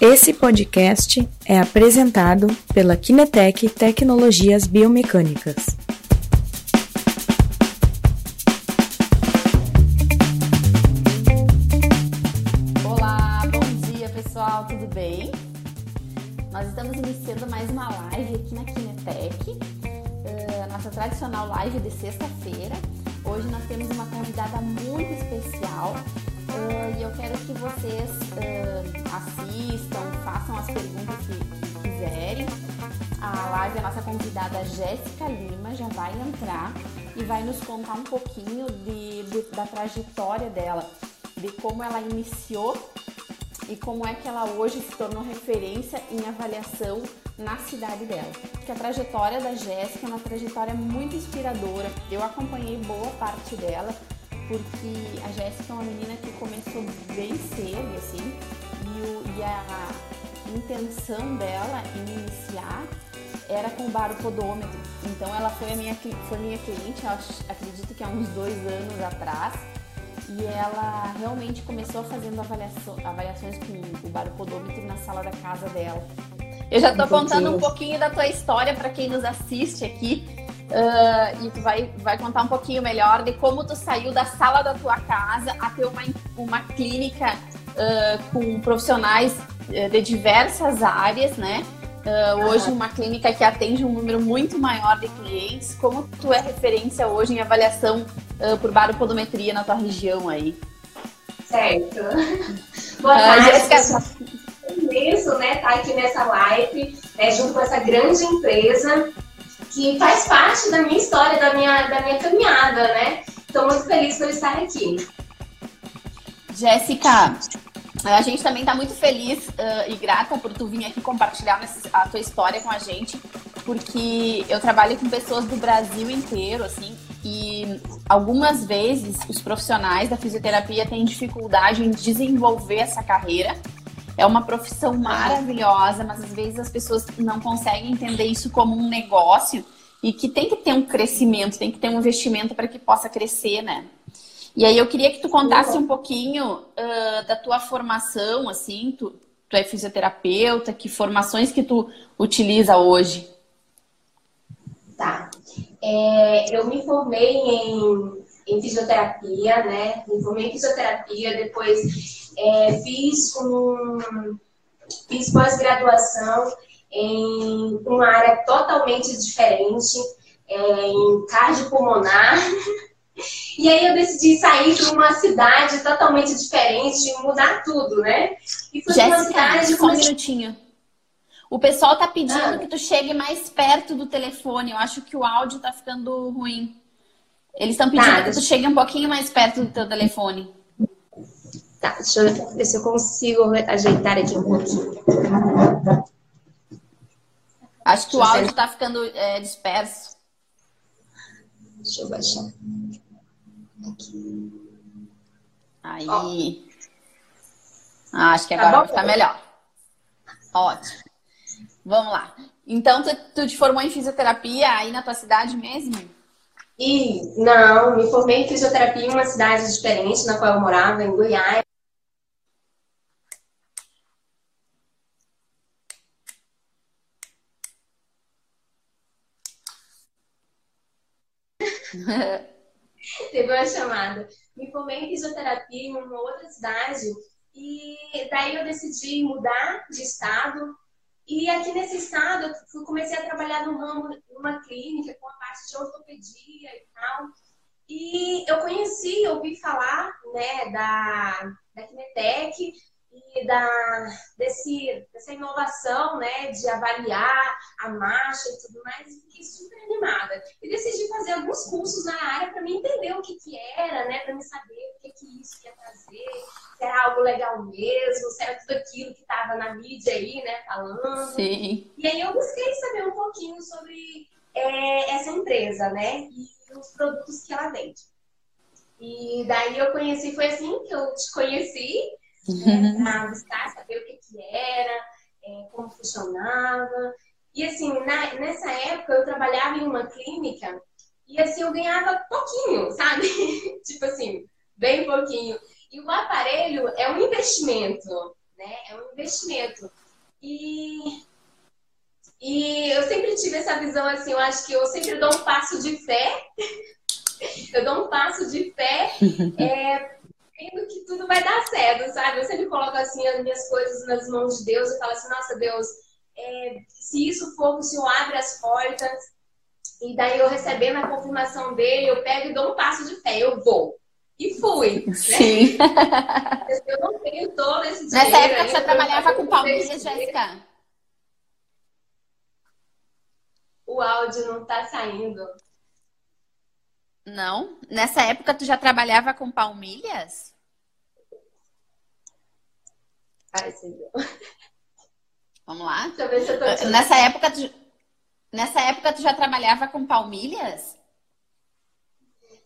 Esse podcast é apresentado pela Kinetec Tecnologias Biomecânicas. Olá, bom dia pessoal, tudo bem? Nós estamos iniciando mais uma live aqui na Kinetec, uh, nossa tradicional live de sexta-feira. Hoje nós temos uma convidada muito especial, Uh, e eu quero que vocês uh, assistam, façam as perguntas que, que, quiserem. A live, a nossa convidada Jéssica Lima já vai entrar e vai nos contar um pouquinho de, de, da trajetória dela, de como ela iniciou e como é que ela hoje se tornou referência em avaliação na cidade dela. Porque a trajetória da Jéssica é uma trajetória muito inspiradora. Eu acompanhei boa parte dela porque a Jéssica é uma menina que começou bem cedo, assim, e, e a intenção dela em iniciar era com o baropodômetro. Então ela foi a minha, foi minha cliente, acredito que há uns dois anos atrás, e ela realmente começou fazendo avaliação, avaliações com o baropodômetro na sala da casa dela. Eu já estou contando um pouquinho da tua história para quem nos assiste aqui, Uh, e tu vai, vai contar um pouquinho melhor de como tu saiu da sala da tua casa até uma, uma clínica uh, com profissionais uh, de diversas áreas, né? hoje uma clínica que atende um número muito maior de clientes. Como tu é referência hoje em avaliação por baropodometria na tua região aí? Certo. Boa tarde, Jéssica. É imenso, né, estar tá aqui nessa live, né, junto com essa grande empresa que faz parte da minha história, da minha, da minha caminhada, né? Estou muito feliz por estar aqui. Jéssica, a gente também está muito feliz uh, e grata por tu vir aqui compartilhar a tua história com a gente, porque eu trabalho com pessoas do Brasil inteiro, assim, e algumas vezes os profissionais da fisioterapia têm dificuldade em desenvolver essa carreira é uma profissão maravilhosa, mas às vezes as pessoas não conseguem entender isso como um negócio e que tem que ter um crescimento, tem que ter um investimento para que possa crescer, né? E aí eu queria que tu contasse um pouquinho uh, da tua formação, assim, tu, tu é fisioterapeuta, que formações que tu utiliza hoje? Tá. É, eu me formei em, em fisioterapia, né? Me formei em fisioterapia, depois é, fiz um fiz pós-graduação em uma área totalmente diferente, é, em cardiopulmonar. E aí eu decidi sair para uma cidade totalmente diferente, mudar tudo, né? E fui Jéssica, uma cidade só um minutinho. O pessoal tá pedindo ah. que tu chegue mais perto do telefone. Eu acho que o áudio tá ficando ruim. Eles estão pedindo tá, que tu chegue um pouquinho mais perto do teu telefone. Tá, deixa eu ver se eu consigo ajeitar aqui um pouquinho. Acho que deixa o áudio está ficando é, disperso. Deixa eu baixar. Aqui. Aí. Ah, acho que tá agora tá vai ficar melhor. Ótimo. Vamos lá. Então, tu, tu te formou em fisioterapia aí na tua cidade mesmo? E não, me formei em fisioterapia em uma cidade diferente na qual eu morava, em Goiás. Teve uma chamada. Me formei em fisioterapia em uma outra cidade e daí eu decidi mudar de estado. E aqui nesse estado eu comecei a trabalhar no ramo, numa clínica com a parte de ortopedia e tal. E eu conheci, ouvi falar né, da, da Kinetec, e da, desse, dessa inovação, né, de avaliar a marcha e tudo mais, fiquei super animada. E decidi fazer alguns cursos na área para me entender o que que era, né, para me saber o que que isso ia trazer, se era algo legal mesmo, se era tudo aquilo que estava na mídia aí, né, falando. Sim. E aí eu busquei saber um pouquinho sobre é, essa empresa, né, e os produtos que ela vende. E daí eu conheci, foi assim que eu te conheci, né, para buscar saber o que, que era, é, como funcionava. E assim, na, nessa época eu trabalhava em uma clínica e assim eu ganhava pouquinho, sabe? tipo assim, bem pouquinho. E o aparelho é um investimento, né? É um investimento. E, e eu sempre tive essa visão assim, eu acho que eu sempre dou um passo de fé. eu dou um passo de fé, é, vendo que tudo vai dar certo, sabe? Eu sempre coloco assim as minhas coisas nas mãos de Deus e falo assim, nossa Deus, é, se isso for, o Senhor abre as portas. E daí eu recebendo a confirmação dele, eu pego e dou um passo de fé, eu vou. E fui. Né? Sim. Né? eu não tenho todo esse dinheiro. Nessa época você trabalhava com palmilhas, Jéssica? O áudio não tá saindo. Não? Nessa época tu já trabalhava com palmilhas? Ai, senhor. Vamos lá? Deixa eu ver se eu tô Nessa época tu... Nessa época tu já trabalhava com palmilhas?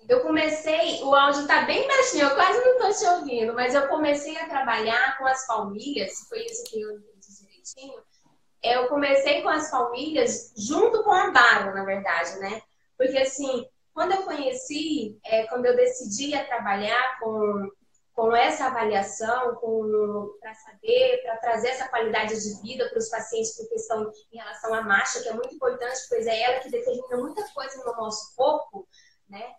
Eu comecei, o áudio tá bem baixinho, eu quase não tô te ouvindo, mas eu comecei a trabalhar com as palmilhas, foi isso que eu entendi direitinho. Eu comecei com as palmilhas junto com a Baro, na verdade, né? Porque assim, quando eu conheci, é, quando eu decidi a trabalhar com, com essa avaliação, para saber, para trazer essa qualidade de vida para os pacientes por questão em relação à marcha, que é muito importante, pois é ela que determina muita coisa no nosso corpo, né?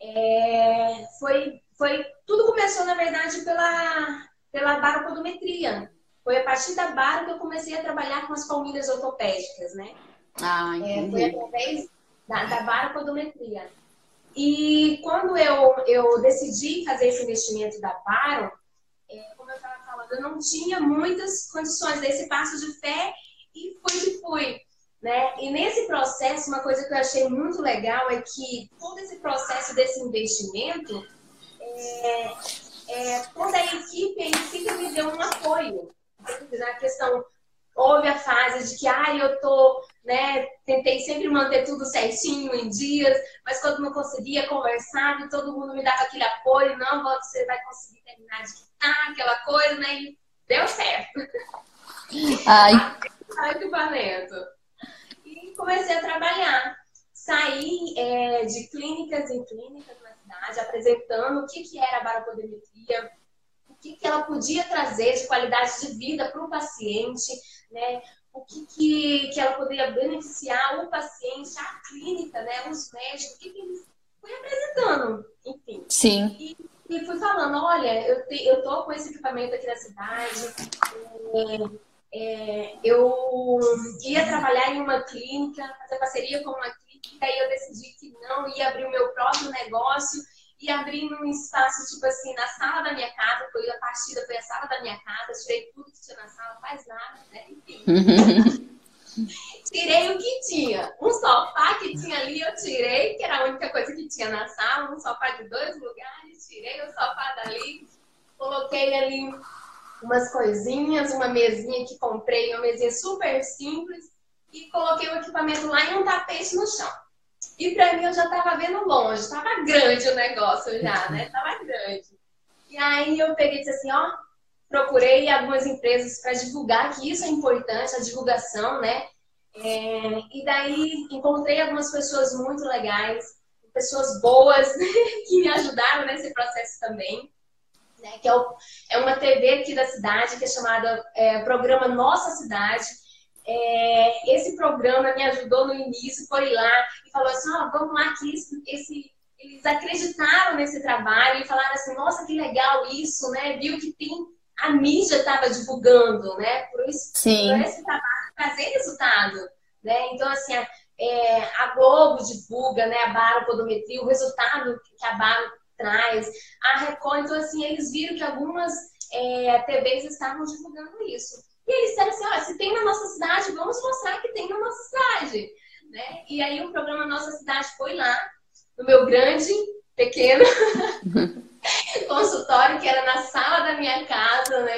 É, foi, foi, tudo começou, na verdade, pela, pela baropodometria. Foi a partir da baro que eu comecei a trabalhar com as palmilhas ortopédicas, né? Ah, é, foi através da, da baropodometria. E quando eu, eu decidi fazer esse investimento da baro, é, como eu estava falando, eu não tinha muitas condições desse passo de fé e fui que fui. Né? E nesse processo, uma coisa que eu achei muito legal é que todo esse processo desse investimento, é, é, toda a equipe em si me deu um apoio. Na questão, houve a fase de que, ah, eu tô, né, tentei sempre manter tudo certinho em dias, mas quando não conseguia conversar, e todo mundo me dava aquele apoio, não, você vai conseguir terminar de quitar aquela coisa, né, e deu certo. Ai. Ai, equipamento comecei a trabalhar. Saí é, de clínicas em clínicas na cidade, apresentando o que, que era a baropodemetria, o que, que ela podia trazer de qualidade de vida para o paciente, né? O que, que, que ela poderia beneficiar o paciente, a clínica, né? os médicos, o que, que eles fui apresentando, enfim. Sim. E, e fui falando, olha, eu, te, eu tô com esse equipamento aqui na cidade, é, é, eu ia trabalhar em uma clínica, fazer parceria com uma clínica, e eu decidi que não, ia abrir o meu próprio negócio e abrir num espaço, tipo assim, na sala da minha casa, foi a partida, foi a sala da minha casa, tirei tudo que tinha na sala, faz nada, né? Enfim. tirei o que tinha. Um sofá que tinha ali, eu tirei, que era a única coisa que tinha na sala, um sofá de dois lugares, tirei o sofá dali, coloquei ali umas coisinhas, uma mesinha que comprei, uma mesinha super simples, e coloquei o equipamento lá e um tapete no chão. E para mim eu já estava vendo longe, estava grande o negócio já, né? Tava grande. E aí eu peguei e disse assim, ó, procurei algumas empresas para divulgar que isso é importante, a divulgação, né? É, e daí encontrei algumas pessoas muito legais, pessoas boas que me ajudaram nesse processo também né, que é, o, é, uma TV aqui da cidade, que é chamada é, Programa Nossa Cidade. É, esse programa me ajudou no início, foi lá e falou assim, ó, oh, vamos lá que esse, esse, eles acreditaram nesse trabalho e falaram assim, nossa, que legal isso, né? Viu que tem a mídia estava divulgando, né? Por isso, Sim. por esse trabalho trazer resultado, né? Então assim, a, é, a Globo divulga, né? A baropodometria, o resultado que a Baro traz. A Record, então assim, eles viram que algumas é, TVs estavam divulgando isso. E eles disseram assim, olha, se tem na nossa cidade, vamos mostrar que tem na nossa cidade. Né? E aí o programa Nossa Cidade foi lá, no meu grande, pequeno consultório, que era na sala da minha casa, né?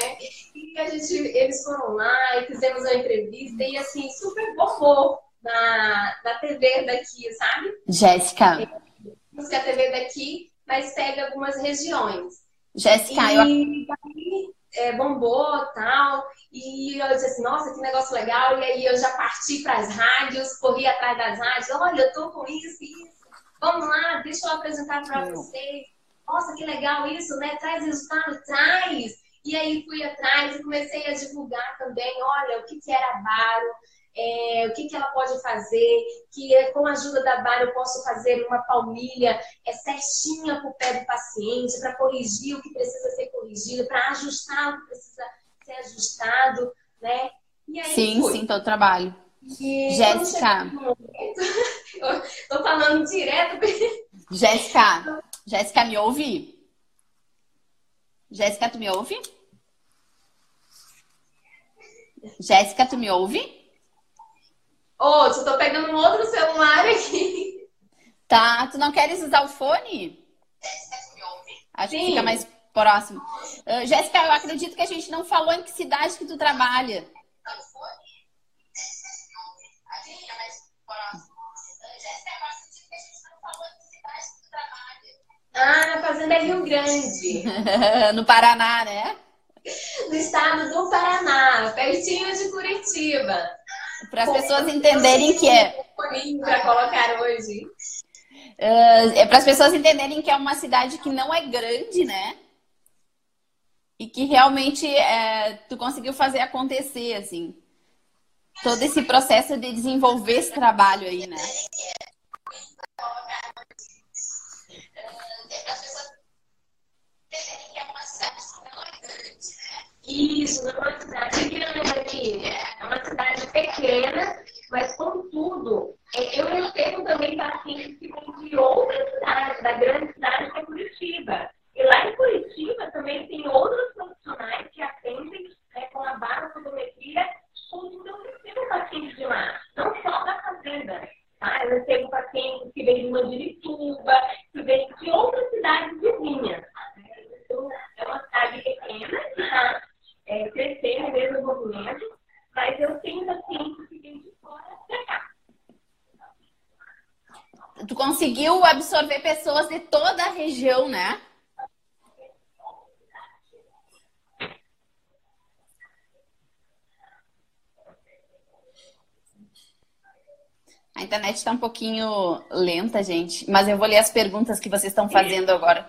E a gente, eles foram lá e fizemos uma entrevista e assim, super bombou na, na TV daqui, sabe? Jéssica. É, a TV daqui mas pega algumas regiões. Jéssica, e eu... é, bombou tal, e eu disse assim, nossa, que negócio legal, e aí eu já parti para as rádios, corri atrás das rádios, olha, eu tô com isso e isso, vamos lá, deixa eu apresentar para vocês, nossa, que legal isso, né, traz resultado, traz, E aí fui atrás e comecei a divulgar também, olha, o que, que era Baro, é, o que, que ela pode fazer, que é, com a ajuda da Baro eu posso fazer uma palmilha é, certinha para o pé do paciente, para corrigir o que precisa ser corrigido, para ajustar o que precisa ser ajustado, né? sim, fui. sim, todo trabalho. E Jéssica. Estou falando direto. Jéssica, Jéssica, me ouve? Jéssica, tu me ouve? Jéssica, tu me ouve? Ô, oh, só tô pegando um outro celular aqui. Tá, tu não queres usar o fone? Jéssica, tu me ouve? Acho Sim. que fica mais próximo. Uh, Jéssica, eu acredito que a gente não falou em que cidade que tu trabalha. Ah, na Fazenda Rio Grande. no Paraná, né? No estado do Paraná, pertinho de Curitiba. Para as pessoas entenderem que é. Para colocar hoje. Uh, é para as pessoas entenderem que é uma cidade que não é grande, né? E que realmente é, tu conseguiu fazer acontecer, assim. Todo esse processo de desenvolver esse trabalho aí, né? Isso, não é cidade grande, é uma cidade pequena, mas contudo, é, eu recebo também pacientes que vêm de outras cidades, da grande cidade que é Curitiba. E lá em Curitiba também tem outros profissionais que atendem né, com a barofotometria, contudo eu recebo pacientes de lá, não só da fazenda. Tá? Eu recebo pacientes que vêm de Mandirituba, que vêm de outras cidades vizinhas. Então, é uma cidade pequena, tá? é, crescer no mesmo movimento, mas eu tenho pacientes que vêm de fora para cá. Tu conseguiu absorver pessoas de toda a região, né? A internet está um pouquinho lenta, gente, mas eu vou ler as perguntas que vocês estão fazendo agora.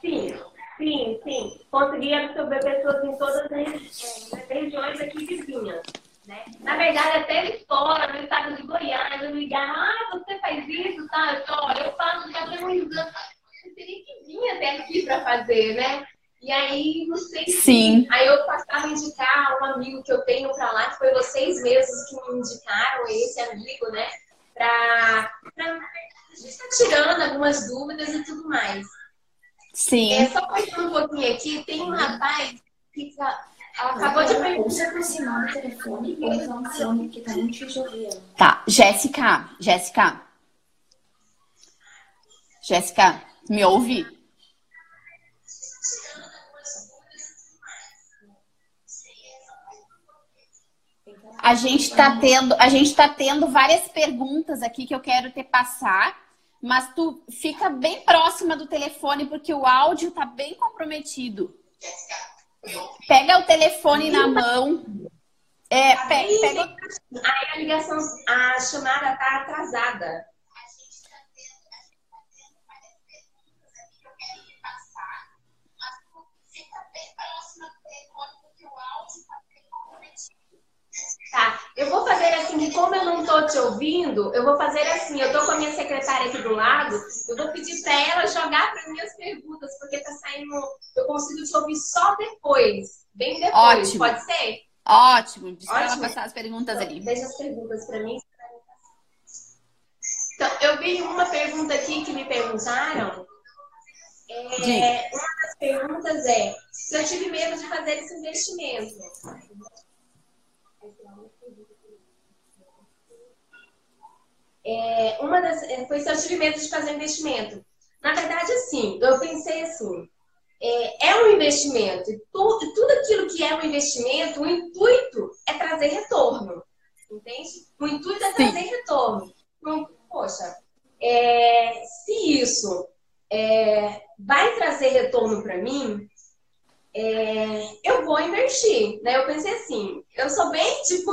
Sim. Sim, sim. Consegui absorver pessoas em todas as é, regiões aqui vizinhas. Né? Na verdade, até escola, no estado de Goiás, eu ligaram, ah, você faz isso, tá? Eu, olha, eu faço já tem uns anos. Você teria que vir até aqui para fazer, né? E aí, não sei se. Sim. Aí eu passava a indicar um amigo que eu tenho para lá, que foi vocês mesmos que me indicaram, esse amigo, né? Para. Pra... A gente tá tirando algumas dúvidas e tudo mais. Sim. É, só passando um pouquinho aqui, tem um rapaz que tá, acabou de perguntar. se aproximar do telefone ou um fone que tá muito chovendo. Tá, Jéssica, Jéssica. Jéssica, me ouve? A gente está tendo, a gente tá tendo várias perguntas aqui que eu quero te passar mas tu fica bem próxima do telefone porque o áudio tá bem comprometido. Pega o telefone na mão. É, pega, pega... Aí a ligação, a chamada tá atrasada. Tá, eu vou fazer assim, que como eu não tô te ouvindo, eu vou fazer assim, eu tô com a minha secretária aqui do lado, eu vou pedir para ela jogar para minhas perguntas, porque tá saindo, eu consigo te ouvir só depois, bem depois, Ótimo. pode ser? Ótimo, deixa ela passar as perguntas então, ali. Deixa as perguntas para mim. Então, eu vi uma pergunta aqui que me perguntaram. É, uma das perguntas é se eu tive medo de fazer esse investimento. É, uma das, é, foi se eu tive medo de fazer investimento. Na verdade, assim, eu pensei assim, é, é um investimento. E tudo, tudo aquilo que é um investimento, o intuito é trazer retorno. Entende? O intuito é trazer Sim. retorno. Então, poxa, é, se isso é, vai trazer retorno para mim, é, eu vou investir. Né? Eu pensei assim, eu sou bem tipo,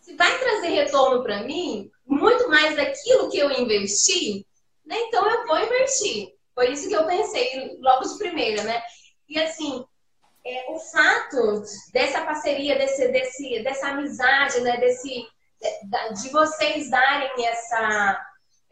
se vai trazer retorno para mim, muito mais daquilo que eu investi, né? Então eu vou investir. Foi isso que eu pensei logo de primeira, né? E assim, é, o fato dessa parceria, desse, desse, dessa amizade, né, desse, de, de vocês darem essa,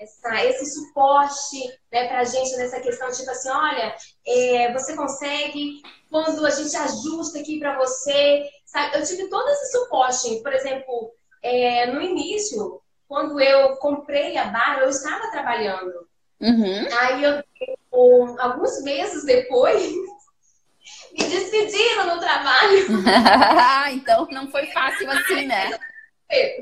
essa, esse suporte né, para a gente nessa questão, tipo assim, olha, é, você consegue, quando a gente ajusta aqui para você, sabe? Eu tive todo esse suporte, por exemplo, é, no início, quando eu comprei a barra, eu estava trabalhando. Uhum. Aí eu, alguns meses depois, me despediram no trabalho. então não foi fácil assim, né?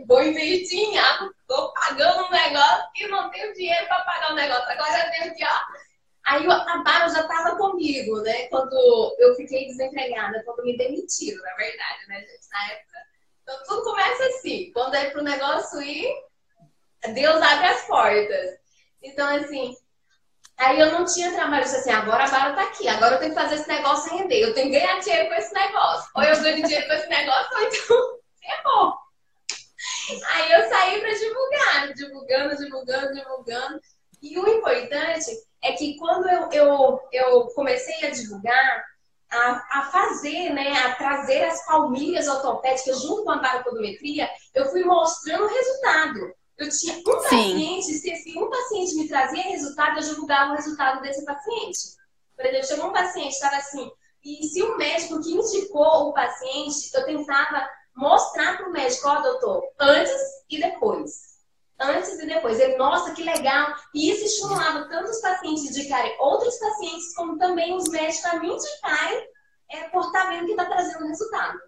Vou investir em água, tô pagando um negócio e não tenho dinheiro para pagar o um negócio. Agora eu tenho que, ó. Aí a barra já estava comigo, né? Quando eu fiquei desempregada, quando me demitiram, na verdade, né, gente? Na época. Então tudo começa assim. Quando é pro negócio ir, Deus abre as portas. Então, assim, aí eu não tinha trabalho. Eu disse assim, agora a barra tá aqui, agora eu tenho que fazer esse negócio render. Eu tenho que ganhar dinheiro com esse negócio. Ou eu ganho dinheiro com esse negócio, ou então ferrou. Aí eu saí para divulgar, divulgando, divulgando, divulgando. E o importante é que quando eu, eu, eu comecei a divulgar, a, a fazer, né, a trazer as palmilhas ortopédicas junto com a baropodometria, eu fui mostrando o resultado. Eu tinha um paciente, se, se um paciente me trazia resultado, eu divulgava o resultado desse paciente. Por exemplo, chegou um paciente, estava assim, e se o médico que indicou o paciente, eu tentava mostrar para o médico, ó, oh, doutor, antes e depois. Antes e depois. Ele, nossa, que legal. E isso estimulava tanto os pacientes indicarem outros pacientes, como também os médicos a me indicarem é, por estar tá vendo que está trazendo resultado.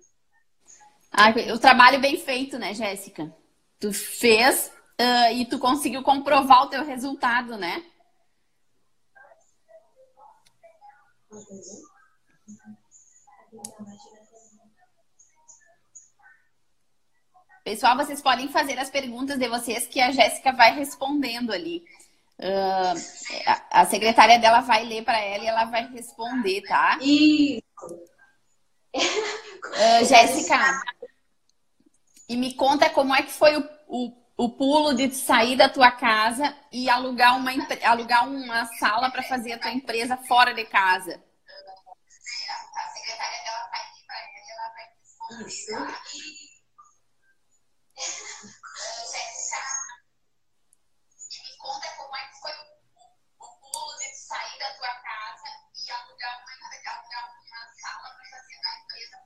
Ah, o trabalho bem feito, né, Jéssica? Tu fez uh, e tu conseguiu comprovar o teu resultado, né? Pessoal, vocês podem fazer as perguntas de vocês que a Jéssica vai respondendo ali. Uh, a, secretária dela vai ler para ela e ela vai responder, tá? Isso. Uh, Jéssica, e me conta como é que foi o, o o pulo de sair da tua casa e alugar uma, alugar uma sala para fazer a tua empresa fora de casa? Isso.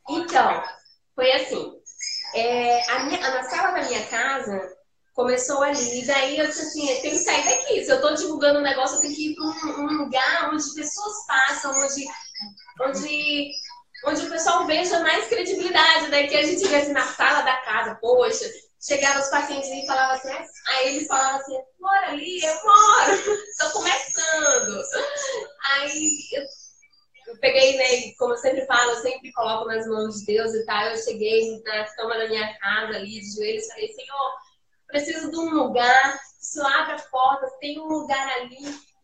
Então, foi assim. É, a minha, na sala da minha casa, começou ali. E daí eu disse assim, tem que sair daqui. Se eu estou divulgando um negócio, eu tenho que ir para um, um, lugar onde pessoas passam, onde, onde, onde o pessoal veja mais credibilidade. Daí que a gente vê assim, na sala da casa, poxa, chegava os pacientes e falavam assim, aí eles falavam assim, mora ali, eu moro, estou começando. Aí eu, peguei, né, como eu sempre falo, eu sempre coloco nas mãos de Deus e tal. Eu cheguei na cama da minha casa ali, de joelhos, falei, Senhor, preciso de um lugar, isso abre portas, tem um lugar ali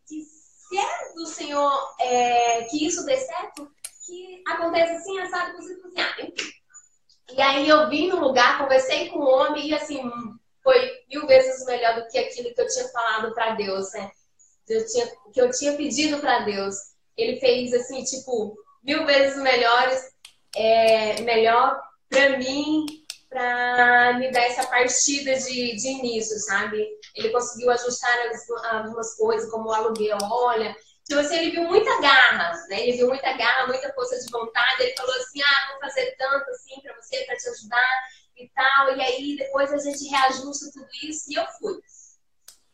que se é do Senhor é, que isso dê certo, que aconteça assim, assado, cozido, cozinhado. E aí eu vim no lugar, conversei com o homem e assim, foi mil vezes melhor do que aquilo que eu tinha falado para Deus, né? Eu tinha, que eu tinha pedido para Deus. Ele fez assim, tipo, mil vezes melhores, é, melhor para mim para me dar essa partida de, de início, sabe? Ele conseguiu ajustar algumas coisas, como o aluguel, olha. Então, assim, ele viu muita garra, né? Ele viu muita garra, muita força de vontade. Ele falou assim: ah, vou fazer tanto assim para você, para te ajudar e tal. E aí, depois a gente reajusta tudo isso. E eu fui.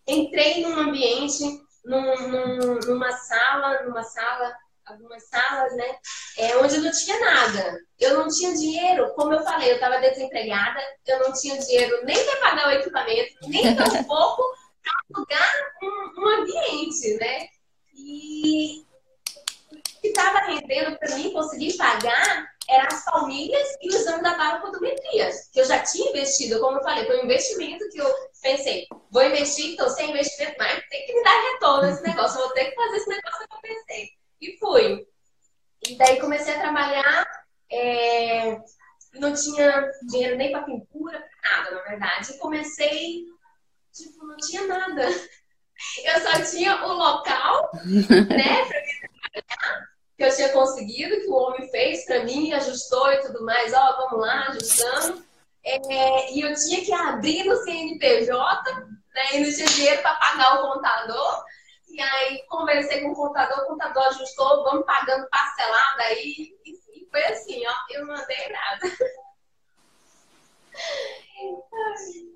Entrei num ambiente, num, num, numa sala, numa sala algumas salas, né? É, onde não tinha nada. Eu não tinha dinheiro, como eu falei, eu estava desempregada, eu não tinha dinheiro nem para pagar o equipamento, nem tão pouco para alugar um, um, ambiente, né? E o que estava rendendo para mim conseguir pagar eram as famílias e o exame da baropodometria, que eu já tinha investido, como eu falei, foi um investimento que eu pensei, vou investir, então sem investimento, mas tem que me dar retorno esse negócio, vou ter que fazer esse negócio que eu pensei. E fui. E daí comecei a trabalhar, é, não tinha dinheiro nem para pintura, nada, na verdade. E comecei, tipo, não tinha nada. Eu só tinha o local, né, pra me trabalhar. Que eu tinha conseguido, que o homem fez para mim, ajustou e tudo mais, ó, vamos lá, ajustando. É, e eu tinha que abrir no CNPJ, né, e não tinha dinheiro para pagar o contador. E aí conversei com o contador, o contador ajustou, vamos pagando parcelado aí. E foi assim, ó, eu não mandei nada.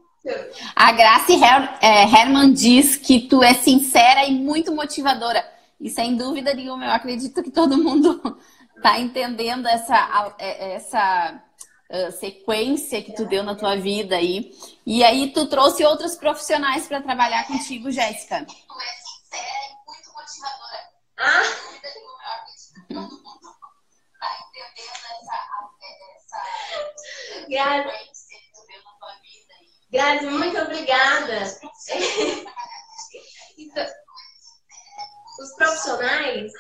A Grace Her é, Herman diz que tu é sincera e muito motivadora. E sem dúvida nenhuma, eu acredito que todo mundo está entendendo essa, é, essa uh, sequência que tu deu na tua vida aí. E aí tu trouxe outros profissionais para trabalhar contigo, Jéssica. Tu é sincera e muito motivadora. Ah! Grazi, Grazi, muito obrigada. então, os profissionais.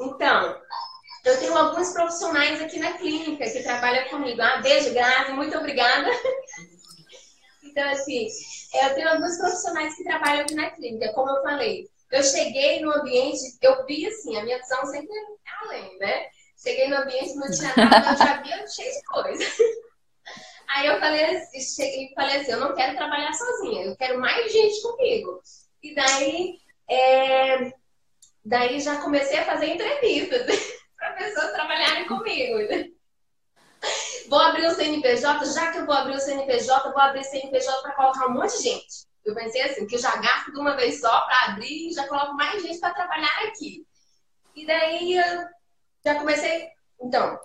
Então, eu tenho alguns profissionais aqui na clínica que trabalham comigo. Ah, beijo, Grazi, muito obrigada. Então, assim, eu tenho alguns profissionais que trabalham aqui na clínica, como eu falei. Eu cheguei no ambiente, eu vi assim, a minha visão sempre é além, né? Cheguei no ambiente, tinha nada, eu já via cheio de coisa. Aí eu falei, assim, falei assim, eu não quero trabalhar sozinha, eu quero mais gente comigo. E daí, é, daí já comecei a fazer entrevistas para pessoas trabalharem comigo. Vou abrir o CNPJ, já que eu vou abrir o CNPJ, vou abrir o CNPJ para colocar um monte de gente. Eu pensei assim, que eu já gasto de uma vez só para abrir e já coloco mais gente para trabalhar aqui. E daí eu já comecei. Então,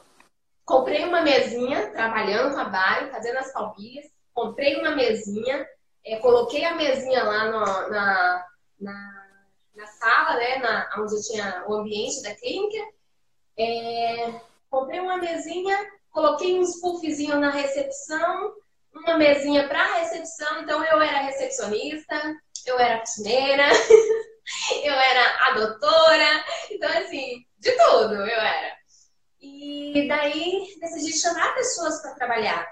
comprei uma mesinha, trabalhando Bari, fazendo as palmilhas. Comprei uma mesinha, é, coloquei a mesinha lá no, na, na, na, sala, né, na, onde tinha o ambiente da clínica. É, comprei uma mesinha, coloquei uns puffzinhos na recepção, uma mesinha para recepção. Então, eu era recepcionista, eu era cozinheira, eu era a doutora. Então, assim, de tudo eu era. E daí decidi chamar pessoas para trabalhar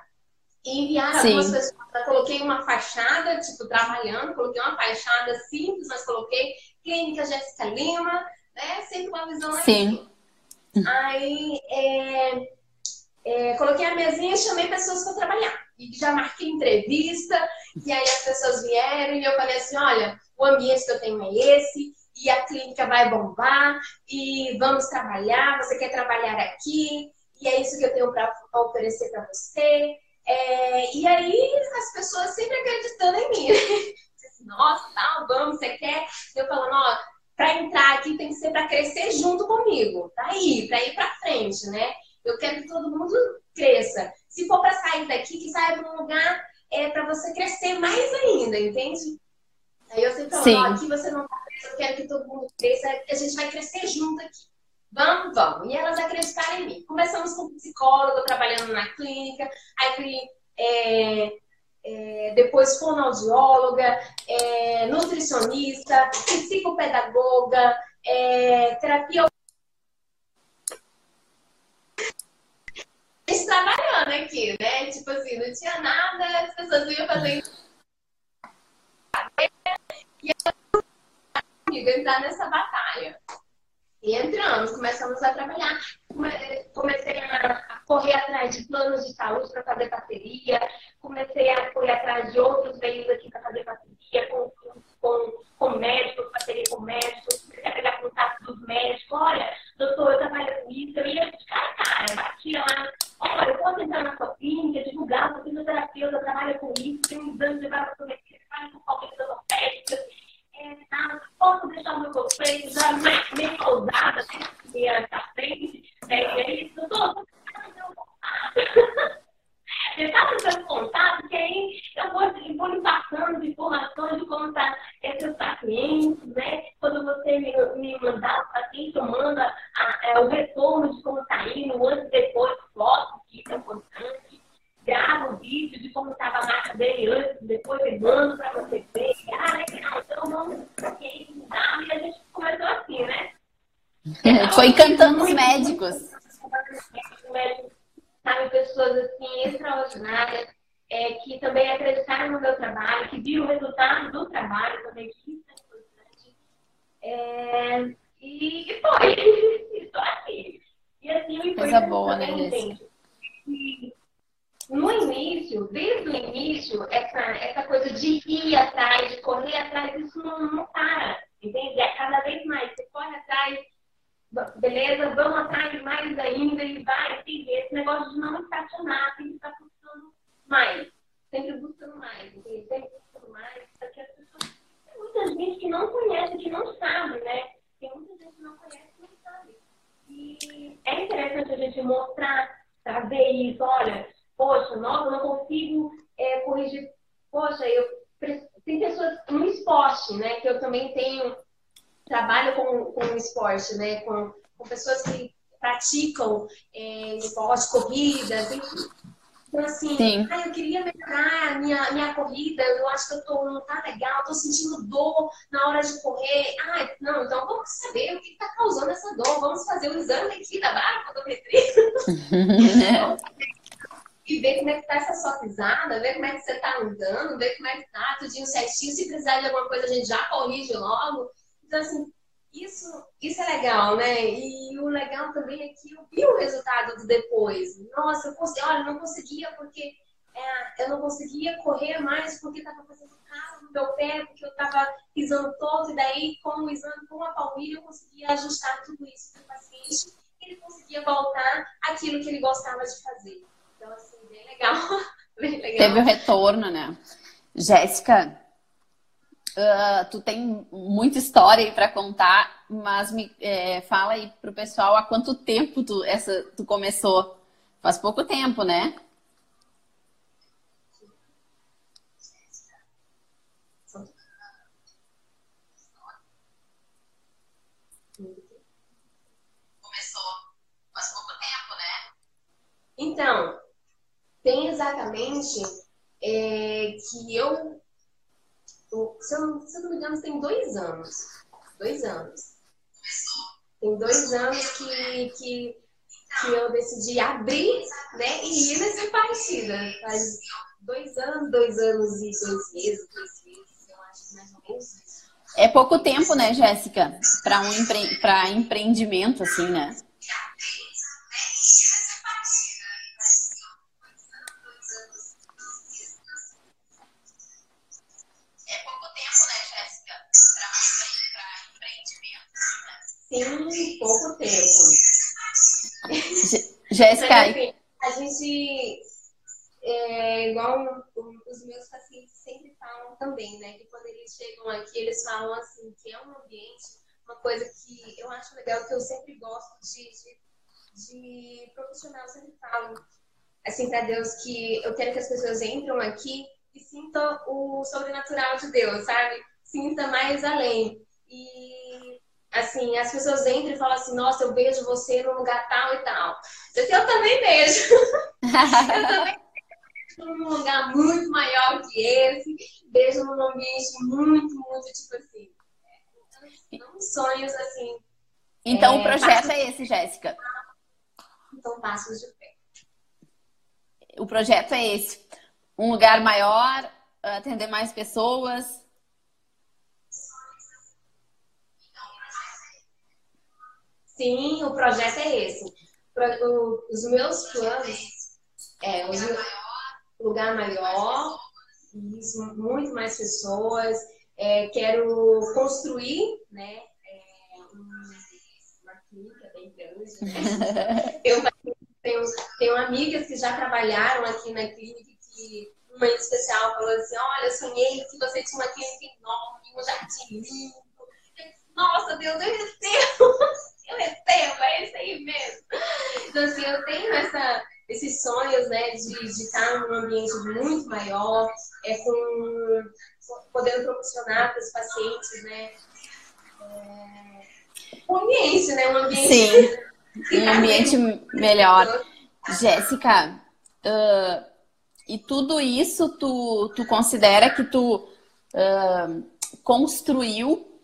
e enviar Sim. algumas pessoas. Eu coloquei uma fachada, tipo, trabalhando, coloquei uma fachada simples, mas coloquei Clínica Jéssica Lima, né? Sempre uma visão Sim. Assim. Aí é, é, coloquei a mesinha e chamei pessoas para trabalhar. E já marquei entrevista, e aí as pessoas vieram e eu falei assim: olha, o ambiente que eu tenho é esse, e a clínica vai bombar, e vamos trabalhar, você quer trabalhar aqui, e é isso que eu tenho para oferecer para você. É, e aí as pessoas sempre acreditando em mim. Nossa, tal, vamos, você quer? Eu falando, ó, para entrar aqui tem que ser para crescer junto comigo, para ir, para ir para frente, né? Eu quero que todo mundo cresça. Se for para sair daqui, que saia para um lugar é para você crescer mais ainda, entende? Aí eu sempre falo, aqui você não tá preso, eu quero que todo mundo cresça, a gente vai crescer junto aqui. Vamos, vamos. E elas acreditaram em mim. Começamos com psicólogo, trabalhando na clínica, aí é, é, depois fonoaudióloga, é, nutricionista, psicopedagoga, é, terapia. trabalhando aqui, né? Tipo assim, não tinha nada, as pessoas iam fazer. E eu entrar nessa batalha. E entramos, começamos a trabalhar. Comecei a correr atrás de planos de saúde para fazer parceria, comecei a correr atrás de outros meios aqui para fazer parceria com, com, com médicos, parceria com médicos, pegar contato dos médicos. Olha, doutor, eu trabalho com isso, eu ia cara a cara, batia lá. Olha, eu posso entrar na sua clínica, divulgar, sou fisioterapeuta, eu trabalho com isso, tenho um exame de vasometria, trabalho com qualquer ortopédica é, tá, posso deixar o meu conceito já meio ousada, meio à frente, né? E aí, doutor, eu estava tentando contar, porque aí eu vou, eu vou lhe passando informações de como está esses pacientes, né? Quando você me, me mandar o paciente, eu mando a, a, é, o retorno de como está indo, antes e depois, fotos, que isso é importante grava o vídeo de como estava a marca dele antes, depois eu mando para você ver. Ah, legal, então vamos mudar. E a gente começou assim, né? Foi encantando os médicos. Sabe, pessoas assim, extraordinárias, é, que também acreditaram no meu trabalho, que viram o resultado do trabalho também, que isso é importante. É, E, e foi. Estou aqui. E assim, o Coisa boa, né, Jéssica? No início, desde o início, essa, essa coisa de ir atrás, de correr atrás, isso não, não para, entende? É cada vez mais. Você corre atrás, beleza, vamos atrás mais ainda e vai, e esse negócio de não estacionar, tem que estar buscando mais, sempre buscando mais, entende? Sempre buscando mais, porque as pessoas. Tem muita gente que não conhece, que não sabe, né? Tem muita gente que não conhece, que não sabe. E é interessante a gente mostrar, trazer isso, olha, poxa, nossa, eu não consigo é, corrigir, poxa, eu tem pessoas no esporte, né, que eu também tenho trabalho com, com esporte, né, com, com pessoas que praticam é, esporte, corridas, enfim. Então, assim, ah, eu queria melhorar a minha, minha corrida, eu acho que eu tô, não tá legal, tô sentindo dor na hora de correr. Ah, não, então vamos saber o que está causando essa dor, vamos fazer o exame aqui da barra podometria. e ver como é que tá essa sua pisada, ver como é que você tá andando, ver como é que tá, tudinho certinho. Se precisar de alguma coisa, a gente já corrige logo. Então, assim, isso, isso é legal, né? E o legal também é que eu vi o resultado do depois. Nossa, eu consegui, olha, não conseguia porque é, eu não conseguia correr mais porque estava fazendo calo no meu pé, porque eu estava pisando todo, e daí com o exame, com a palmilha, eu conseguia ajustar tudo isso para o paciente e ele conseguia voltar aquilo que ele gostava de fazer. Então, assim, bem legal. bem legal. Teve o retorno, né? Jéssica, uh, tu tem muita história aí para contar, mas me é, fala aí pro pessoal há quanto tempo tu, essa, tu começou. Faz pouco tempo, né? Começou faz pouco tempo, né? Então, tem exatamente é, que eu se eu, se eu não me engano, tem dois anos. Dois anos. Tem dois anos que, que, que eu decidi abrir né, e ir nessa partida. Faz dois anos, dois anos e dois meses, três meses, eu acho mais ou menos. É pouco tempo, né, Jéssica? Para um empre... empreendimento, assim, né? Jéssica. a gente, é, igual os meus pacientes sempre falam também, né? Que quando eles chegam aqui, eles falam assim, que é um ambiente, uma coisa que eu acho legal, que eu sempre gosto de, de, de profissional, eu sempre falo assim para Deus que eu quero que as pessoas entram aqui e sintam o sobrenatural de Deus, sabe? Sinta mais além. E assim, as pessoas entram e falam assim, nossa, eu vejo você num lugar tal e tal. Eu também vejo. eu também vejo num lugar muito maior que esse, vejo num ambiente muito, muito, tipo assim, são sonhos, assim. Então, é, o projeto é esse, Jéssica? Então, passos de pé. O projeto é esse. Um lugar maior, atender mais pessoas, Sim, o projeto é esse. Os meus planos é os lugar maior, muito mais pessoas. É, quero construir, né? É, uma clínica bem grande. Né? Eu tenho, tenho amigas que já trabalharam aqui na clínica que uma em especial falou assim: Olha, eu sonhei que você tinha uma clínica enorme, um jardim lindo. Nossa, Deus, eu recebo! Eu recebo, é isso aí mesmo. Então, assim, eu tenho essa, esses sonhos, né, de, de estar num ambiente muito maior, é, com, podendo proporcionar para os pacientes, né, é, um ambiente, né, um ambiente... Sim, um ambiente melhor. Jéssica, uh, e tudo isso tu, tu considera que tu uh, construiu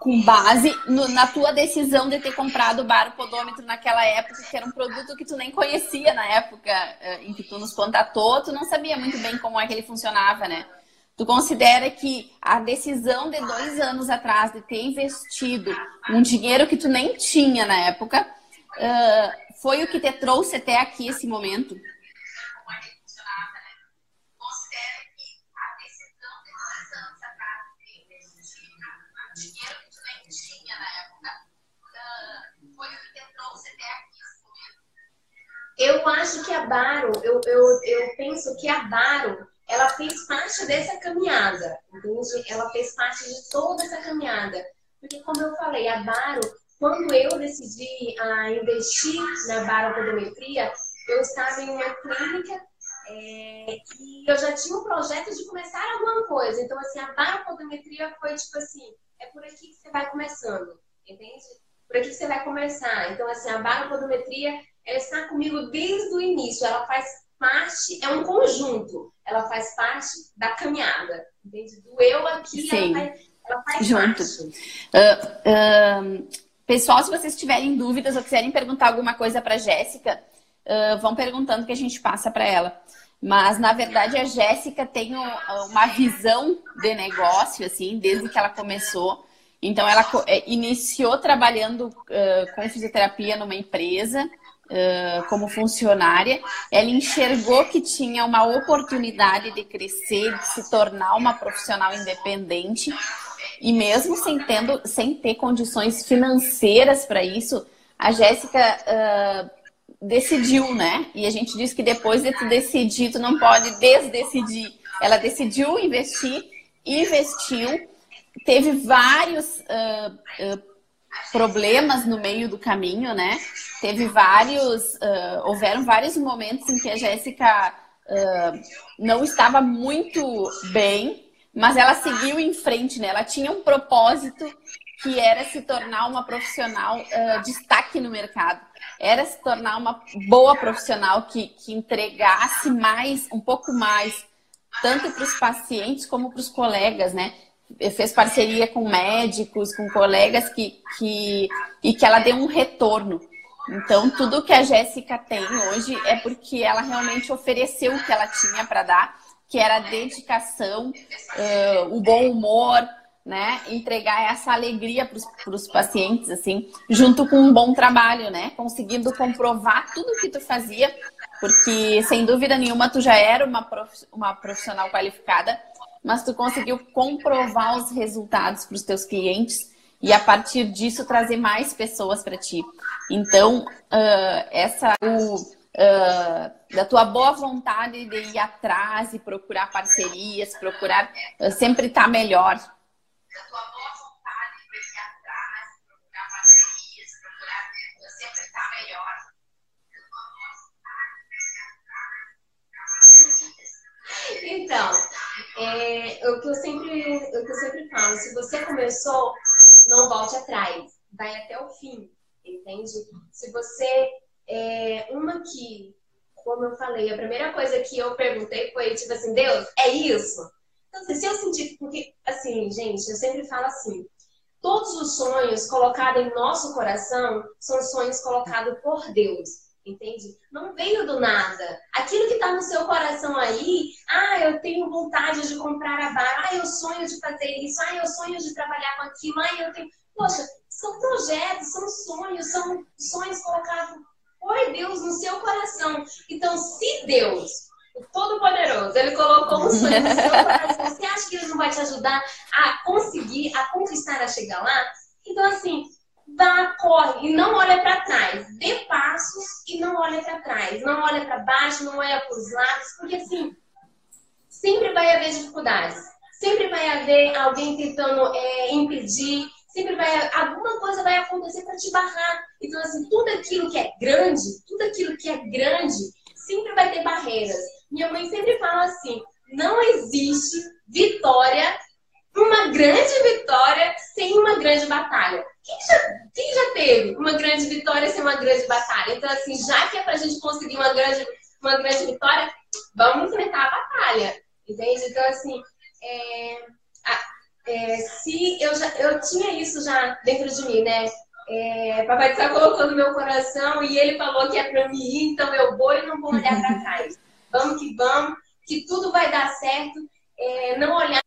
com base no, na tua decisão de ter comprado o baropodômetro naquela época, que era um produto que tu nem conhecia na época eh, em que tu nos contatou, tu não sabia muito bem como é que ele funcionava, né? Tu considera que a decisão de dois anos atrás de ter investido um dinheiro que tu nem tinha na época uh, foi o que te trouxe até aqui esse momento? Eu acho que a Baro, eu, eu, eu penso que a Baro, ela fez parte dessa caminhada, entende? Ela fez parte de toda essa caminhada. Porque, como eu falei, a Baro, quando eu decidi a investir na baropodometria, eu estava em uma clínica é, e eu já tinha um projeto de começar alguma coisa. Então, assim, a baropodometria foi tipo assim, é por aqui que você vai começando, entende? Por aqui que você vai começar. Então, assim, a baropodometria ela está comigo desde o início. Ela faz parte, é um conjunto. Ela faz parte da caminhada. Entende? Do eu aqui, Sim. ela faz, ela faz Junto. Uh, uh, pessoal, se vocês tiverem dúvidas ou quiserem perguntar alguma coisa para Jéssica, uh, vão perguntando que a gente passa para ela. Mas, na verdade, a Jéssica tem uma visão de negócio, assim, desde que ela começou. Então, ela é, iniciou trabalhando uh, com fisioterapia numa empresa, uh, como funcionária, ela enxergou que tinha uma oportunidade de crescer, de se tornar uma profissional independente. E mesmo sem, tendo, sem ter condições financeiras para isso, a Jéssica uh, decidiu, né? E a gente diz que depois de tu decidir, tu não pode desdecidir. Ela decidiu investir, investiu, teve vários uh, uh, problemas no meio do caminho, né? Teve vários, uh, houveram vários momentos em que a Jéssica não estava muito bem, mas ela seguiu em frente, né? Ela tinha um propósito que era se tornar uma profissional uh, destaque no mercado. Era se tornar uma boa profissional que, que entregasse mais, um pouco mais, tanto para os pacientes como para os colegas, né? Fez parceria com médicos, com colegas que, que e que ela deu um retorno. Então, tudo que a Jéssica tem hoje é porque ela realmente ofereceu o que ela tinha para dar, que era a dedicação, uh, o bom humor, né? Entregar essa alegria para os pacientes, assim, junto com um bom trabalho, né? Conseguindo comprovar tudo o que tu fazia, porque sem dúvida nenhuma tu já era uma, prof, uma profissional qualificada, mas tu conseguiu comprovar os resultados para os teus clientes e a partir disso trazer mais pessoas para ti. Então, uh, essa o, uh, da tua boa vontade de ir atrás e procurar parcerias, procurar uh, sempre estar tá melhor. Da tua boa vontade de ir atrás, procurar parcerias, procurar sempre estar melhor. Então, é, o, que eu sempre, o que eu sempre falo, se você começou, não volte atrás, vai até o fim, entende? Se você, é, uma que, como eu falei, a primeira coisa que eu perguntei foi, tipo assim, Deus, é isso? Então, assim, se eu sentir, porque, assim, gente, eu sempre falo assim, todos os sonhos colocados em nosso coração são sonhos colocados por Deus entende? Não veio do nada. Aquilo que está no seu coração aí, ah, eu tenho vontade de comprar a bar, ah, eu sonho de fazer isso, ah, eu sonho de trabalhar com aquilo, ah, eu tenho. Poxa, são projetos, são sonhos, são sonhos colocados por Deus no seu coração. Então, se Deus, o Todo-Poderoso, ele colocou um sonho no seu coração, você acha que ele não vai te ajudar a conseguir, a conquistar, a chegar lá? Então, assim, vá, corre e não olha para trás. Dê passos e não olha para trás. Não olha para baixo, não olha para os lados, porque assim, sempre vai haver dificuldades. Sempre vai haver alguém tentando é, impedir. Sempre vai, alguma coisa vai acontecer para te barrar. Então, assim, tudo aquilo que é grande, tudo aquilo que é grande, sempre vai ter barreiras. Minha mãe sempre fala assim: não existe vitória uma grande vitória sem uma grande batalha. Quem já, uma grande vitória sem uma grande batalha? Então, assim, já que é pra gente conseguir uma grande, uma grande vitória, vamos enfrentar a batalha. Entende? Então, assim, é, é, se eu, já, eu tinha isso já dentro de mim, né? É, Papai está colocando no meu coração e ele falou que é para mim ir, então eu vou e não vou olhar para trás. Vamos que vamos, que tudo vai dar certo é, não olhar.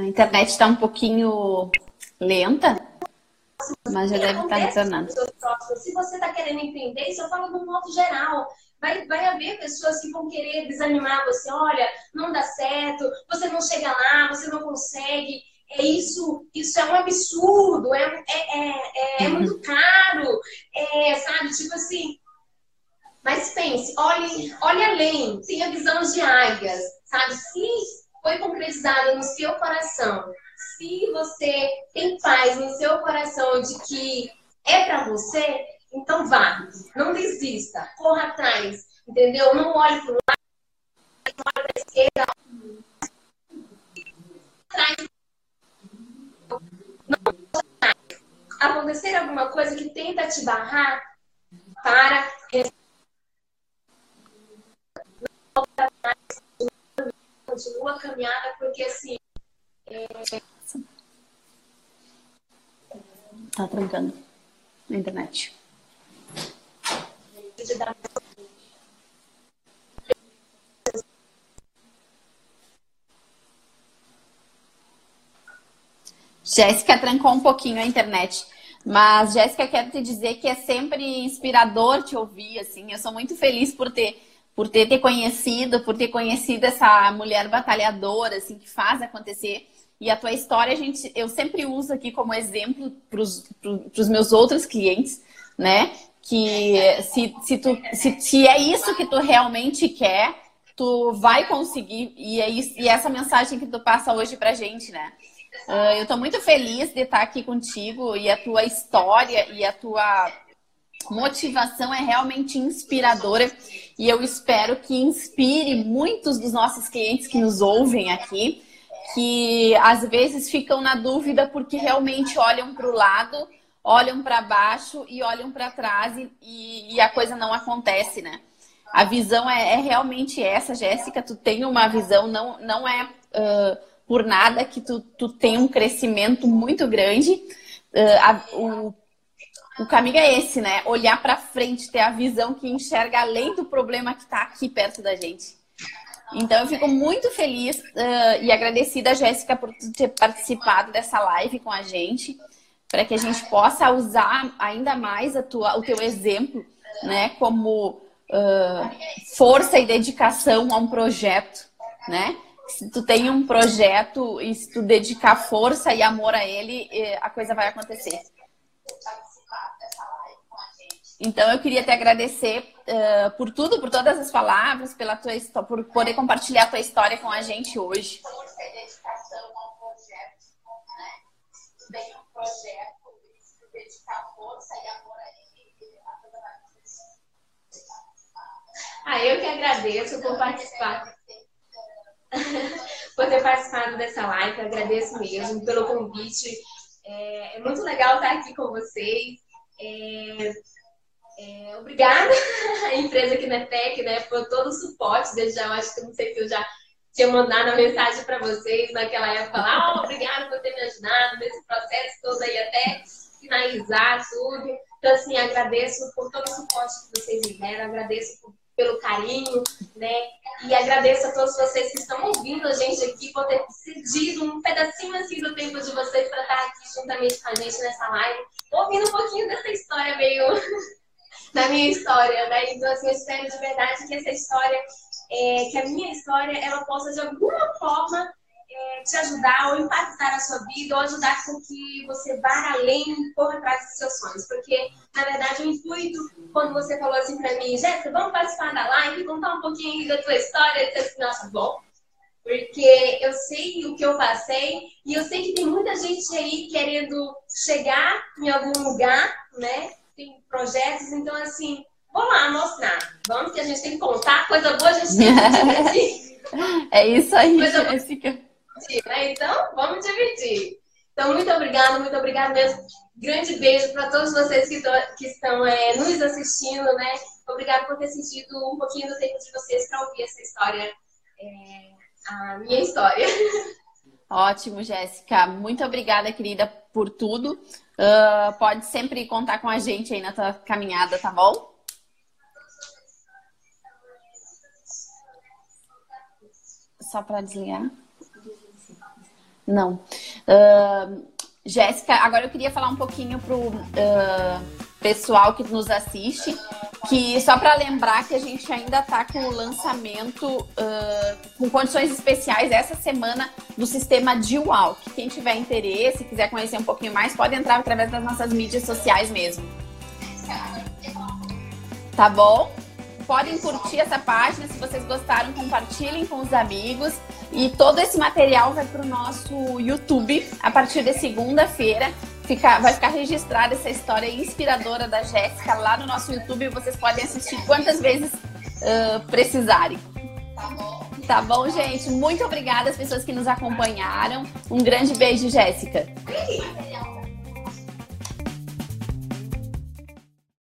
A internet está um pouquinho lenta, mas já deve estar retornando. Se você está querendo entender, isso eu falo de um modo geral. Vai, vai haver pessoas que vão querer desanimar você. Olha, não dá certo, você não chega lá, você não consegue. É isso, isso é um absurdo, é, é, é, é, é muito caro, é, sabe? Tipo assim. Mas pense, olhe, olhe além, tenha visão de águias, sabe? Se foi concretizado no seu coração, se você tem paz no seu coração de que é para você, então vá, não desista, corra atrás, entendeu? Não olhe para o lado, não olhe para a esquerda, atrás. Não acontecer alguma coisa que tenta te barrar, para continua a caminhada, porque assim. É... Tá trancando na internet. Jéssica trancou um pouquinho a internet. Mas, Jéssica, quero te dizer que é sempre inspirador te ouvir, assim. Eu sou muito feliz por ter, por ter te conhecido, por ter conhecido essa mulher batalhadora, assim, que faz acontecer. E a tua história, a gente, eu sempre uso aqui como exemplo para os meus outros clientes, né? Que se, se, tu, se, se é isso que tu realmente quer, tu vai conseguir. E é isso, e essa mensagem que tu passa hoje pra gente, né? Uh, eu estou muito feliz de estar aqui contigo e a tua história e a tua motivação é realmente inspiradora e eu espero que inspire muitos dos nossos clientes que nos ouvem aqui que às vezes ficam na dúvida porque realmente olham para o lado, olham para baixo e olham para trás e, e, a coisa não acontece, né? A visão é, é realmente essa, Jéssica. Tu tem uma visão, não, não é uh, por nada que tu, tu tem um crescimento muito grande. Uh, a, o, o caminho é esse, né? Olhar para frente, ter a visão que enxerga além do problema que está aqui perto da gente. Então, eu fico muito feliz uh, e agradecida, Jéssica, por ter participado dessa live com a gente, para que a gente possa usar ainda mais tua, o teu exemplo, né, como uh, força e dedicação a um projeto, né? Se tu tem um projeto e se tu dedicar força e amor a ele, eh, a coisa vai acontecer. Então eu queria te agradecer uh, por tudo, por todas as palavras, pela tua por poder compartilhar a tua história com a gente hoje. Ah, eu que agradeço por participar. por ter participado dessa live, eu agradeço mesmo pelo convite. É, é muito legal estar aqui com vocês. É, é, obrigada à empresa Kinetec, né, por todo o suporte. Desde já, eu acho que não sei se eu já tinha mandado a mensagem para vocês naquela época lá, oh, obrigada por ter me ajudado nesse processo todo aí até finalizar tudo. Então, assim, agradeço por todo o suporte que vocês me deram, agradeço por, pelo carinho, né? E agradeço a todos vocês que estão ouvindo a gente aqui, por ter cedido um pedacinho assim do tempo de vocês para estar aqui juntamente com a gente nessa live, ouvindo um pouquinho dessa história meio da minha história, né? Então, assim, eu espero de verdade que essa história, é, que a minha história, ela possa de alguma forma é, te ajudar ou impactar a sua vida ou ajudar com que você vá além e corra atrás dos seus sonhos. Porque, na verdade, o intuito, quando você falou assim pra mim, Jéssica, vamos participar da live, contar um pouquinho da tua história, eu disse assim, nossa, bom. Porque eu sei o que eu passei e eu sei que tem muita gente aí querendo chegar em algum lugar, né? Tem projetos, então assim, vamos lá mostrar. Vamos que a gente tem que contar, coisa boa a gente tem que dividir. é isso aí, coisa Jéssica. Né? Então, vamos dividir. Então, muito obrigada, muito obrigada mesmo. Grande beijo para todos vocês que, to, que estão é, nos assistindo, né? Obrigada por ter sentido um pouquinho do tempo de vocês para ouvir essa história, é, a minha história. Ótimo, Jéssica. Muito obrigada, querida, por tudo. Uh, pode sempre contar com a gente aí na tua caminhada, tá bom? Só para desligar? Não. Uh, Jéssica, agora eu queria falar um pouquinho pro. Uh, pessoal que nos assiste, que só para lembrar que a gente ainda está com o lançamento uh, com condições especiais essa semana do sistema D-Walk. Quem tiver interesse, quiser conhecer um pouquinho mais, pode entrar através das nossas mídias sociais mesmo. Tá bom? Podem curtir essa página, se vocês gostaram, compartilhem com os amigos. E todo esse material vai para o nosso YouTube a partir de segunda-feira. Fica, vai ficar registrada essa história inspiradora da Jéssica lá no nosso YouTube. Vocês podem assistir quantas vezes uh, precisarem. Tá bom. Tá bom, gente? Muito obrigada às pessoas que nos acompanharam. Um grande beijo, Jéssica.